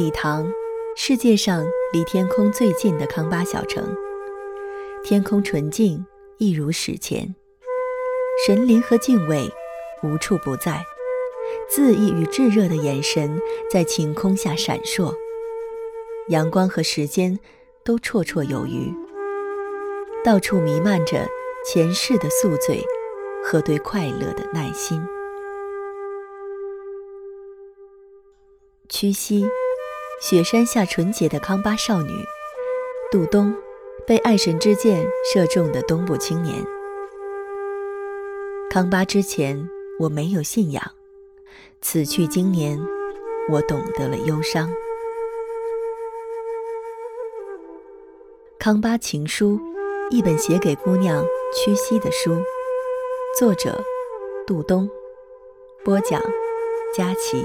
礼堂，世界上离天空最近的康巴小城。天空纯净，一如史前。神灵和敬畏无处不在，恣意与炙热的眼神在晴空下闪烁。阳光和时间都绰绰有余，到处弥漫着前世的宿醉和对快乐的耐心。屈膝，雪山下纯洁的康巴少女，杜冬，被爱神之箭射中的东部青年。康巴之前，我没有信仰；此去经年，我懂得了忧伤。康巴情书，一本写给姑娘屈膝的书。作者：杜冬。播讲：佳琪。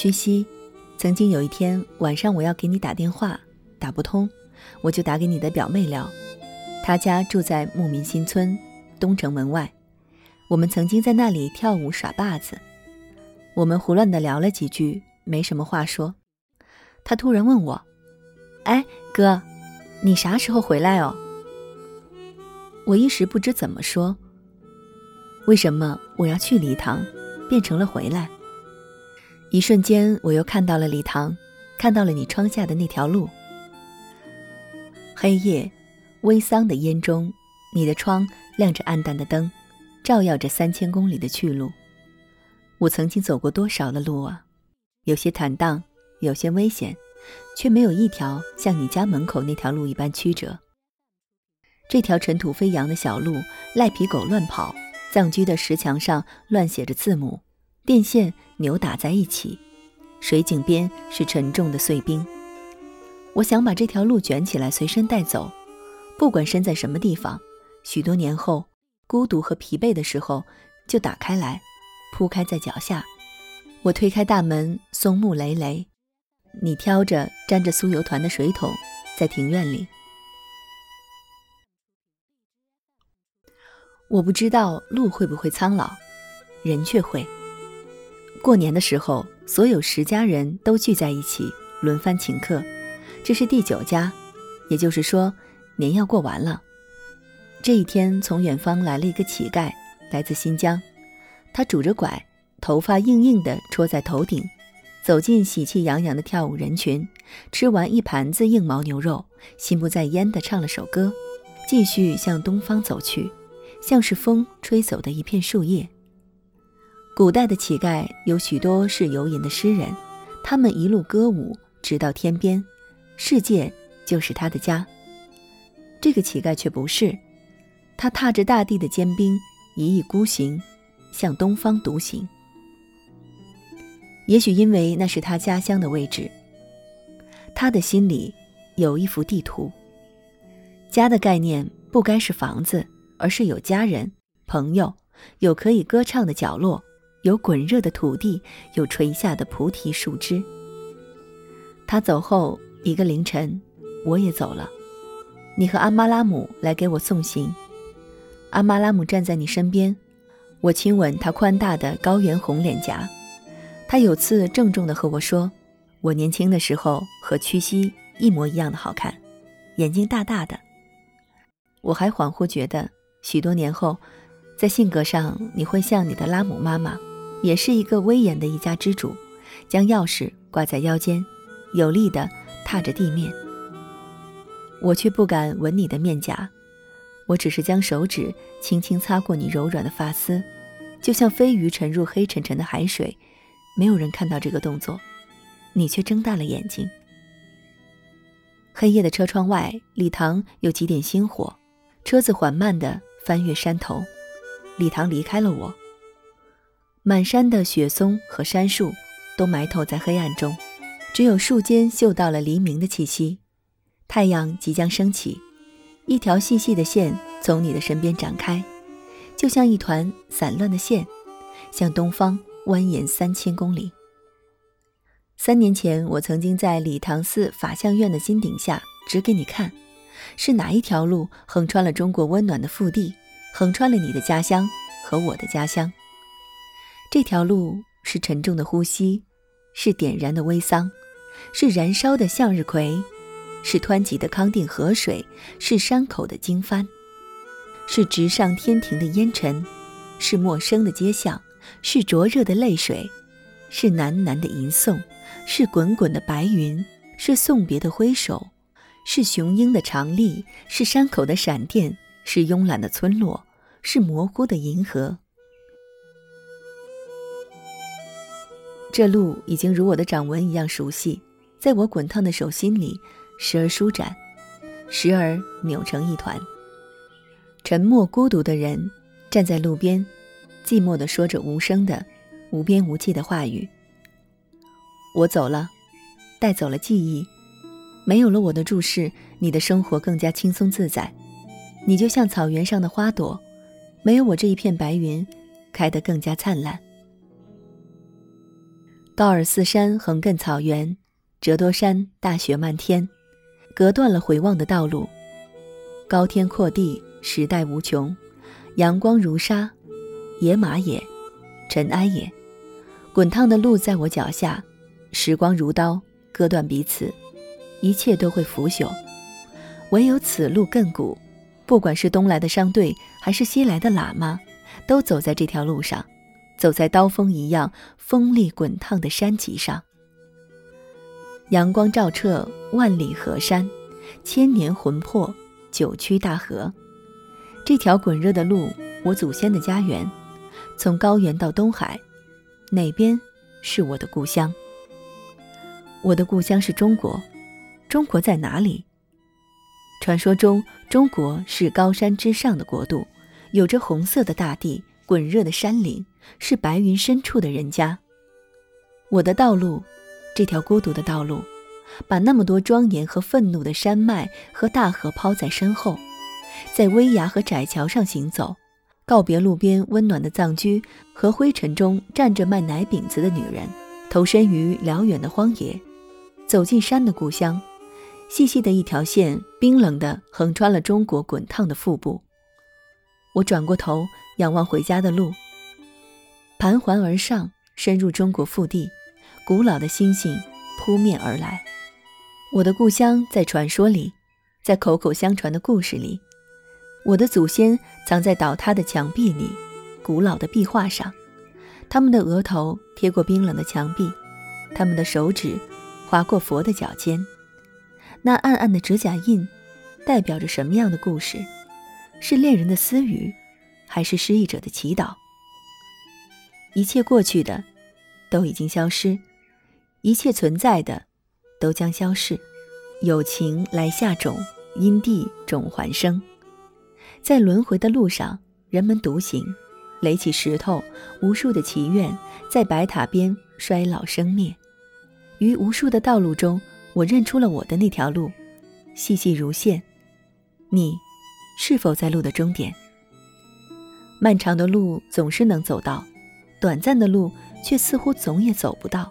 屈膝，曾经有一天晚上，我要给你打电话，打不通，我就打给你的表妹聊。她家住在牧民新村东城门外，我们曾经在那里跳舞耍把子。我们胡乱的聊了几句，没什么话说。她突然问我：“哎，哥，你啥时候回来哦？”我一时不知怎么说。为什么我要去礼堂，变成了回来？一瞬间，我又看到了礼堂，看到了你窗下的那条路。黑夜，微桑的烟中，你的窗亮着暗淡的灯，照耀着三千公里的去路。我曾经走过多少的路啊？有些坦荡，有些危险，却没有一条像你家门口那条路一般曲折。这条尘土飞扬的小路，赖皮狗乱跑，藏居的石墙上乱写着字母。电线扭打在一起，水井边是沉重的碎冰。我想把这条路卷起来随身带走，不管身在什么地方。许多年后，孤独和疲惫的时候，就打开来，铺开在脚下。我推开大门，松木累累。你挑着沾着酥油团的水桶，在庭院里。我不知道路会不会苍老，人却会。过年的时候，所有十家人都聚在一起，轮番请客。这是第九家，也就是说，年要过完了。这一天，从远方来了一个乞丐，来自新疆。他拄着拐，头发硬硬的戳在头顶，走进喜气洋洋的跳舞人群，吃完一盘子硬毛牛肉，心不在焉地唱了首歌，继续向东方走去，像是风吹走的一片树叶。古代的乞丐有许多是游吟的诗人，他们一路歌舞，直到天边，世界就是他的家。这个乞丐却不是，他踏着大地的坚冰，一意孤行，向东方独行。也许因为那是他家乡的位置，他的心里有一幅地图。家的概念不该是房子，而是有家人、朋友，有可以歌唱的角落。有滚热的土地，有垂下的菩提树枝。他走后一个凌晨，我也走了。你和阿妈拉姆来给我送行。阿妈拉姆站在你身边，我亲吻他宽大的高原红脸颊。他有次郑重地和我说：“我年轻的时候和屈膝一模一样的好看，眼睛大大的。”我还恍惚觉得，许多年后，在性格上你会像你的拉姆妈妈。也是一个威严的一家之主，将钥匙挂在腰间，有力地踏着地面。我却不敢吻你的面颊，我只是将手指轻轻擦过你柔软的发丝，就像飞鱼沉入黑沉沉的海水。没有人看到这个动作，你却睁大了眼睛。黑夜的车窗外，礼堂有几点星火，车子缓慢地翻越山头，礼堂离开了我。满山的雪松和杉树都埋头在黑暗中，只有树间嗅到了黎明的气息，太阳即将升起，一条细细的线从你的身边展开，就像一团散乱的线，向东方蜿蜒三千公里。三年前，我曾经在礼堂寺法相院的金顶下指给你看，是哪一条路横穿了中国温暖的腹地，横穿了你的家乡和我的家乡。这条路是沉重的呼吸，是点燃的微桑。是燃烧的向日葵，是湍急的康定河水，是山口的经幡，是直上天庭的烟尘，是陌生的街巷，是灼热的泪水，是喃喃的吟诵，是滚滚的白云，是送别的挥手，是雄鹰的长立，是山口的闪电，是慵懒的村落，是模糊的银河。这路已经如我的掌纹一样熟悉。在我滚烫的手心里，时而舒展，时而扭成一团。沉默孤独的人站在路边，寂寞地说着无声的、无边无际的话语。我走了，带走了记忆，没有了我的注视，你的生活更加轻松自在。你就像草原上的花朵，没有我这一片白云，开得更加灿烂。高尔寺山横亘草原。折多山大雪漫天，隔断了回望的道路。高天阔地，时代无穷，阳光如沙，野马也，尘埃也。滚烫的路在我脚下，时光如刀，割断彼此，一切都会腐朽。唯有此路亘古，不管是东来的商队，还是西来的喇嘛，都走在这条路上，走在刀锋一样锋利滚烫的山脊上。阳光照彻万里河山，千年魂魄，九曲大河。这条滚热的路，我祖先的家园。从高原到东海，哪边是我的故乡？我的故乡是中国。中国在哪里？传说中，中国是高山之上的国度，有着红色的大地、滚热的山岭，是白云深处的人家。我的道路。这条孤独的道路，把那么多庄严和愤怒的山脉和大河抛在身后，在危崖和窄桥上行走，告别路边温暖的藏居和灰尘中站着卖奶饼子的女人，投身于辽远的荒野，走进山的故乡。细细的一条线，冰冷地横穿了中国滚烫的腹部。我转过头仰望回家的路，盘桓而上，深入中国腹地。古老的星星扑面而来，我的故乡在传说里，在口口相传的故事里，我的祖先藏在倒塌的墙壁里，古老的壁画上，他们的额头贴过冰冷的墙壁，他们的手指划过佛的脚尖，那暗暗的指甲印，代表着什么样的故事？是恋人的私语，还是失意者的祈祷？一切过去的，都已经消失。一切存在的，都将消逝。有情来下种，因地种还生。在轮回的路上，人们独行，垒起石头，无数的祈愿在白塔边衰老生灭。于无数的道路中，我认出了我的那条路，细细如线。你，是否在路的终点？漫长的路总是能走到，短暂的路却似乎总也走不到。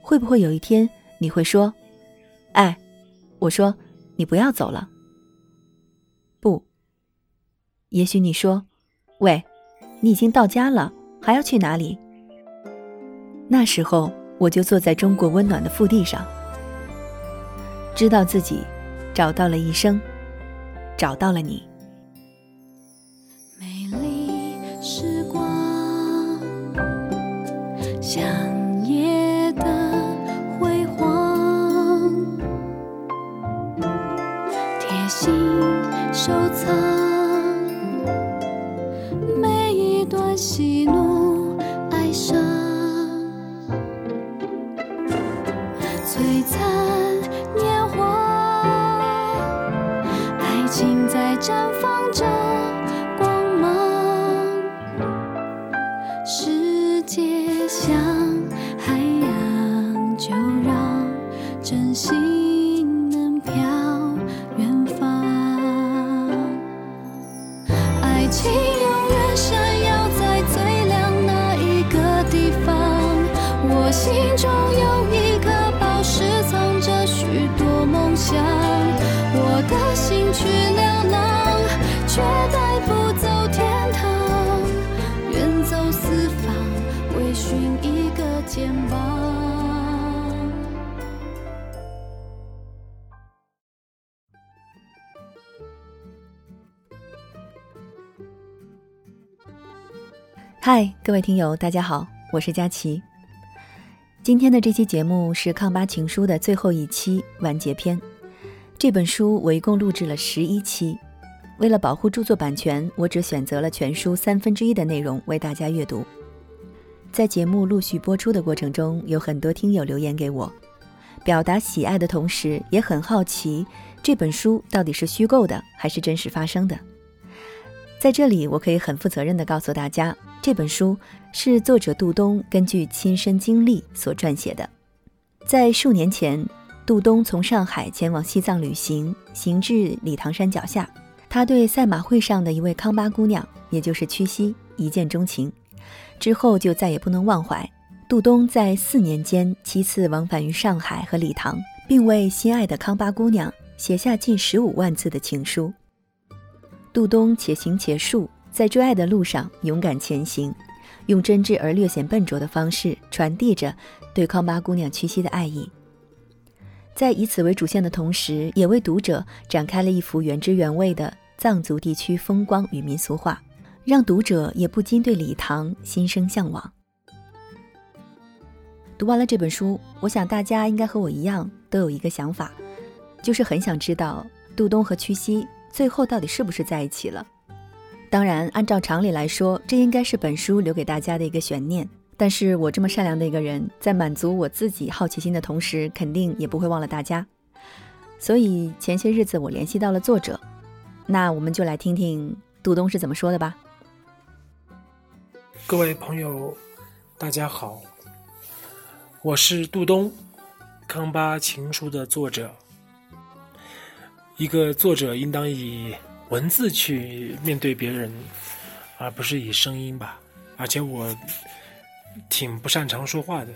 会不会有一天你会说：“哎，我说你不要走了。”不。也许你说：“喂，你已经到家了，还要去哪里？”那时候我就坐在中国温暖的腹地上，知道自己找到了一生，找到了你。收藏。心中有一颗宝石，藏着许多梦想。我的心去流浪，却带不走天堂。远走四方，为寻一个肩膀。嗨，各位听友，大家好，我是佳琪。今天的这期节目是《康巴情书》的最后一期完结篇。这本书我一共录制了十一期，为了保护著作版权，我只选择了全书三分之一的内容为大家阅读。在节目陆续播出的过程中，有很多听友留言给我，表达喜爱的同时，也很好奇这本书到底是虚构的还是真实发生的。在这里，我可以很负责任地告诉大家，这本书是作者杜东根据亲身经历所撰写的。在数年前，杜东从上海前往西藏旅行，行至理塘山脚下，他对赛马会上的一位康巴姑娘，也就是屈西，一见钟情，之后就再也不能忘怀。杜东在四年间七次往返于上海和理塘，并为心爱的康巴姑娘写下近十五万字的情书。杜东且行且述，在追爱的路上勇敢前行，用真挚而略显笨拙的方式传递着对康巴姑娘屈膝的爱意。在以此为主线的同时，也为读者展开了一幅原汁原味的藏族地区风光与民俗画，让读者也不禁对礼堂心生向往。读完了这本书，我想大家应该和我一样，都有一个想法，就是很想知道杜东和屈膝。最后到底是不是在一起了？当然，按照常理来说，这应该是本书留给大家的一个悬念。但是我这么善良的一个人，在满足我自己好奇心的同时，肯定也不会忘了大家。所以前些日子我联系到了作者，那我们就来听听杜东是怎么说的吧。各位朋友，大家好，我是杜东，《康巴情书》的作者。一个作者应当以文字去面对别人，而不是以声音吧。而且我挺不擅长说话的。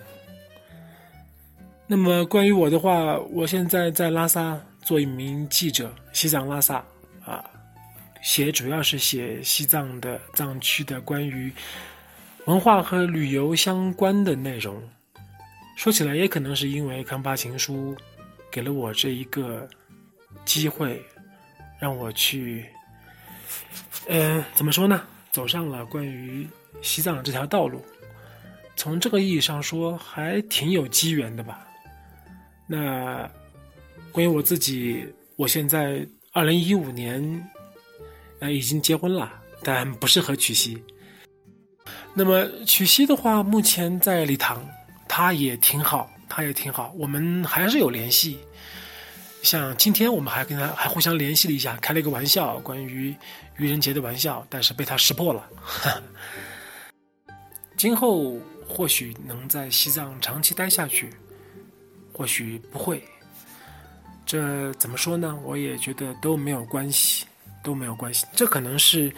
那么关于我的话，我现在在拉萨做一名记者，西藏拉萨啊，写主要是写西藏的藏区的关于文化和旅游相关的内容。说起来，也可能是因为《康巴情书》给了我这一个。机会让我去，嗯，怎么说呢？走上了关于西藏这条道路，从这个意义上说，还挺有机缘的吧。那关于我自己，我现在二零一五年，呃，已经结婚了，但不是和曲西。那么曲西的话，目前在礼堂，他也挺好，他也挺好，我们还是有联系。像今天我们还跟他还互相联系了一下，开了一个玩笑，关于愚人节的玩笑，但是被他识破了。今后或许能在西藏长期待下去，或许不会。这怎么说呢？我也觉得都没有关系，都没有关系。这可能是，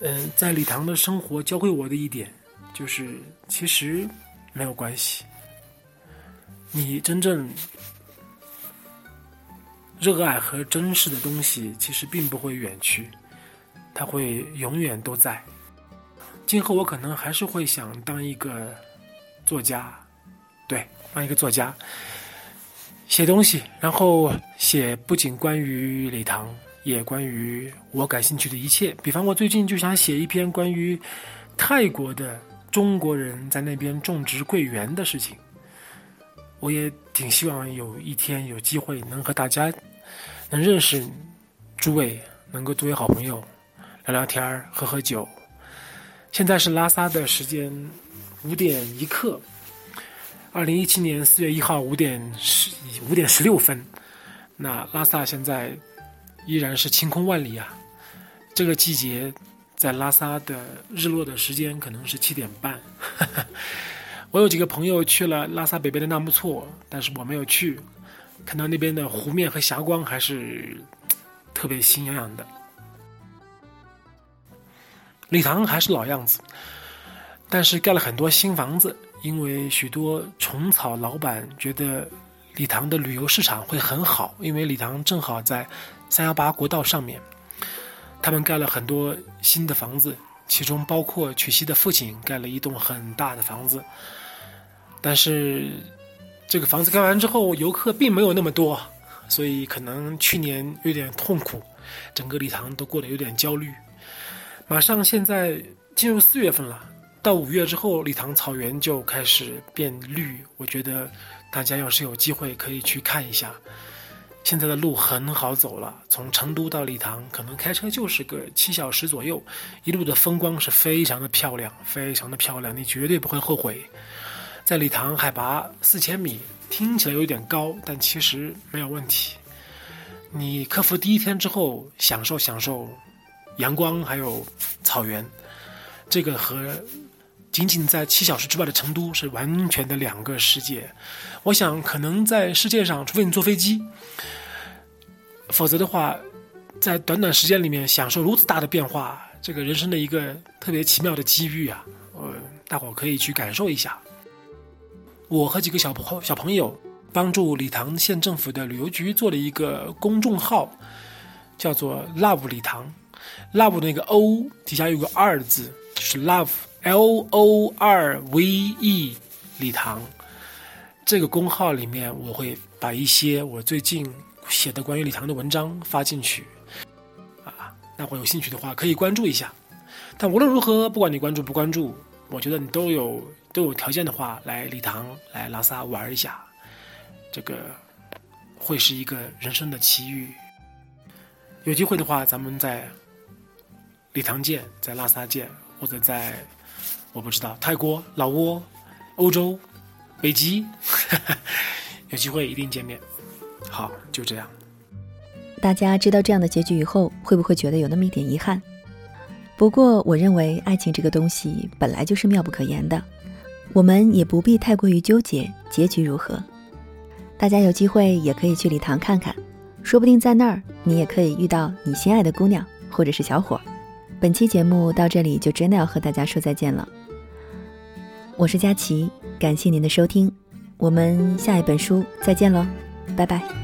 嗯，在礼堂的生活教会我的一点，就是其实没有关系。你真正。热爱和珍视的东西，其实并不会远去，它会永远都在。今后我可能还是会想当一个作家，对，当一个作家，写东西，然后写不仅关于礼堂，也关于我感兴趣的一切。比方，我最近就想写一篇关于泰国的中国人在那边种植桂圆的事情。我也挺希望有一天有机会能和大家。能认识诸位，能够作为好朋友，聊聊天，喝喝酒。现在是拉萨的时间五点一刻，二零一七年四月一号五点十五点十六分。那拉萨现在依然是晴空万里啊！这个季节在拉萨的日落的时间可能是七点半。我有几个朋友去了拉萨北边的纳木错，但是我没有去。看到那边的湖面和霞光，还是特别心痒痒的。礼堂还是老样子，但是盖了很多新房子，因为许多虫草老板觉得礼堂的旅游市场会很好，因为礼堂正好在三幺八国道上面，他们盖了很多新的房子，其中包括曲西的父亲盖了一栋很大的房子，但是这个房子盖完之后，游客并没有那么多，所以可能去年有点痛苦，整个礼堂都过得有点焦虑。马上现在进入四月份了，到五月之后，礼堂草原就开始变绿。我觉得大家要是有机会可以去看一下。现在的路很好走了，从成都到礼堂可能开车就是个七小时左右，一路的风光是非常的漂亮，非常的漂亮，你绝对不会后悔。在礼堂海拔四千米，听起来有点高，但其实没有问题。你克服第一天之后，享受享受。阳光还有草原，这个和仅仅在七小时之外的成都是完全的两个世界。我想，可能在世界上，除非你坐飞机，否则的话，在短短时间里面享受如此大的变化，这个人生的一个特别奇妙的机遇啊！呃，大伙可以去感受一下。我和几个小朋小朋友帮助礼堂县政府的旅游局做了一个公众号，叫做 “Love 礼堂”。love 那个 O 底下有个二字，就是 love L O R V E 礼堂。这个公号里面，我会把一些我最近写的关于礼堂的文章发进去。啊，那会有兴趣的话可以关注一下。但无论如何，不管你关注不关注，我觉得你都有都有条件的话，来礼堂来拉萨玩一下，这个会是一个人生的奇遇。有机会的话，咱们在。礼堂见，在拉萨见，或者在我不知道泰国、老挝、欧洲、北极，有机会一定见面。好，就这样。大家知道这样的结局以后，会不会觉得有那么一点遗憾？不过，我认为爱情这个东西本来就是妙不可言的，我们也不必太过于纠结结局如何。大家有机会也可以去礼堂看看，说不定在那儿你也可以遇到你心爱的姑娘或者是小伙。本期节目到这里就真的要和大家说再见了。我是佳琪，感谢您的收听，我们下一本书再见喽，拜拜。